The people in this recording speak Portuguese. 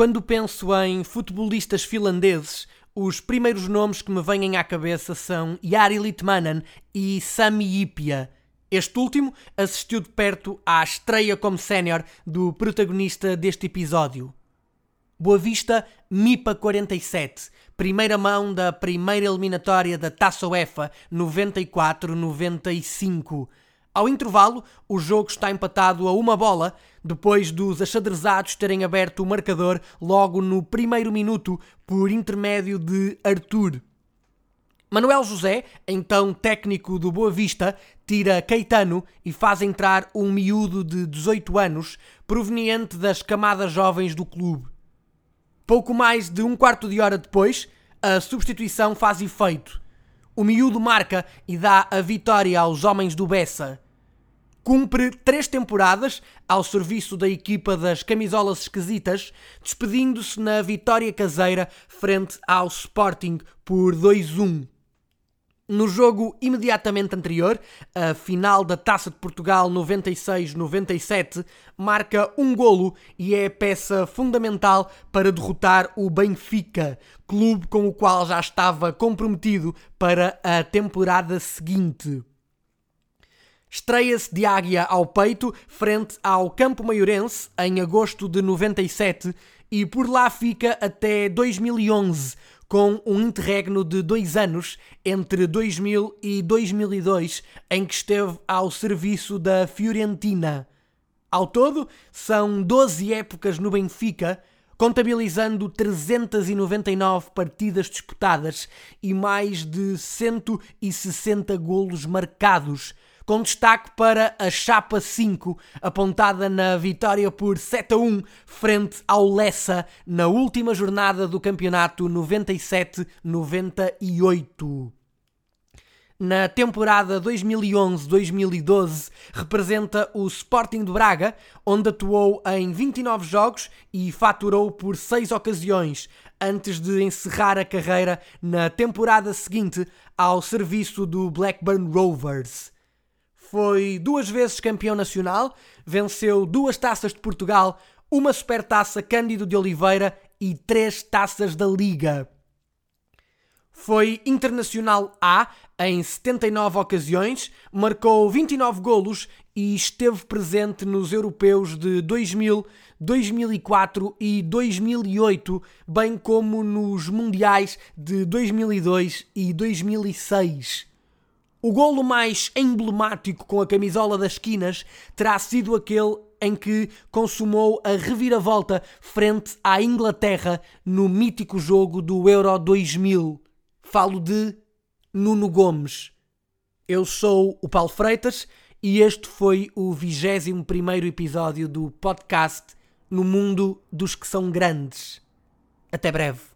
Quando penso em futebolistas finlandeses, os primeiros nomes que me vêm à cabeça são Jari Litmanen e Sami Ipia. Este último assistiu de perto à estreia como sénior do protagonista deste episódio. Boa Vista, MIPA 47, primeira mão da primeira eliminatória da Taça UEFA 94-95. Ao intervalo, o jogo está empatado a uma bola, depois dos achadrezados terem aberto o marcador logo no primeiro minuto por intermédio de Arthur. Manuel José, então técnico do Boa Vista, tira Caetano e faz entrar um miúdo de 18 anos, proveniente das camadas jovens do clube. Pouco mais de um quarto de hora depois, a substituição faz efeito. O miúdo marca e dá a vitória aos homens do Bessa. Cumpre três temporadas ao serviço da equipa das camisolas esquisitas, despedindo-se na vitória caseira frente ao Sporting por 2-1. No jogo imediatamente anterior, a final da Taça de Portugal 96-97, marca um golo e é peça fundamental para derrotar o Benfica, clube com o qual já estava comprometido para a temporada seguinte. Estreia-se de águia ao peito frente ao Campo Maiorense em agosto de 97 e por lá fica até 2011, com um interregno de dois anos entre 2000 e 2002, em que esteve ao serviço da Fiorentina. Ao todo, são 12 épocas no Benfica, contabilizando 399 partidas disputadas e mais de 160 golos marcados com destaque para a Chapa 5, apontada na vitória por 7 a 1 frente ao Lessa na última jornada do campeonato 97-98. Na temporada 2011-2012, representa o Sporting de Braga, onde atuou em 29 jogos e faturou por 6 ocasiões, antes de encerrar a carreira na temporada seguinte ao serviço do Blackburn Rovers. Foi duas vezes campeão nacional, venceu duas taças de Portugal, uma supertaça Cândido de Oliveira e três taças da Liga. Foi internacional A em 79 ocasiões, marcou 29 golos e esteve presente nos europeus de 2000, 2004 e 2008, bem como nos mundiais de 2002 e 2006. O golo mais emblemático com a camisola das esquinas terá sido aquele em que consumou a reviravolta frente à Inglaterra no mítico jogo do Euro 2000. Falo de Nuno Gomes. Eu sou o Paulo Freitas e este foi o 21 episódio do podcast No Mundo dos que são grandes. Até breve.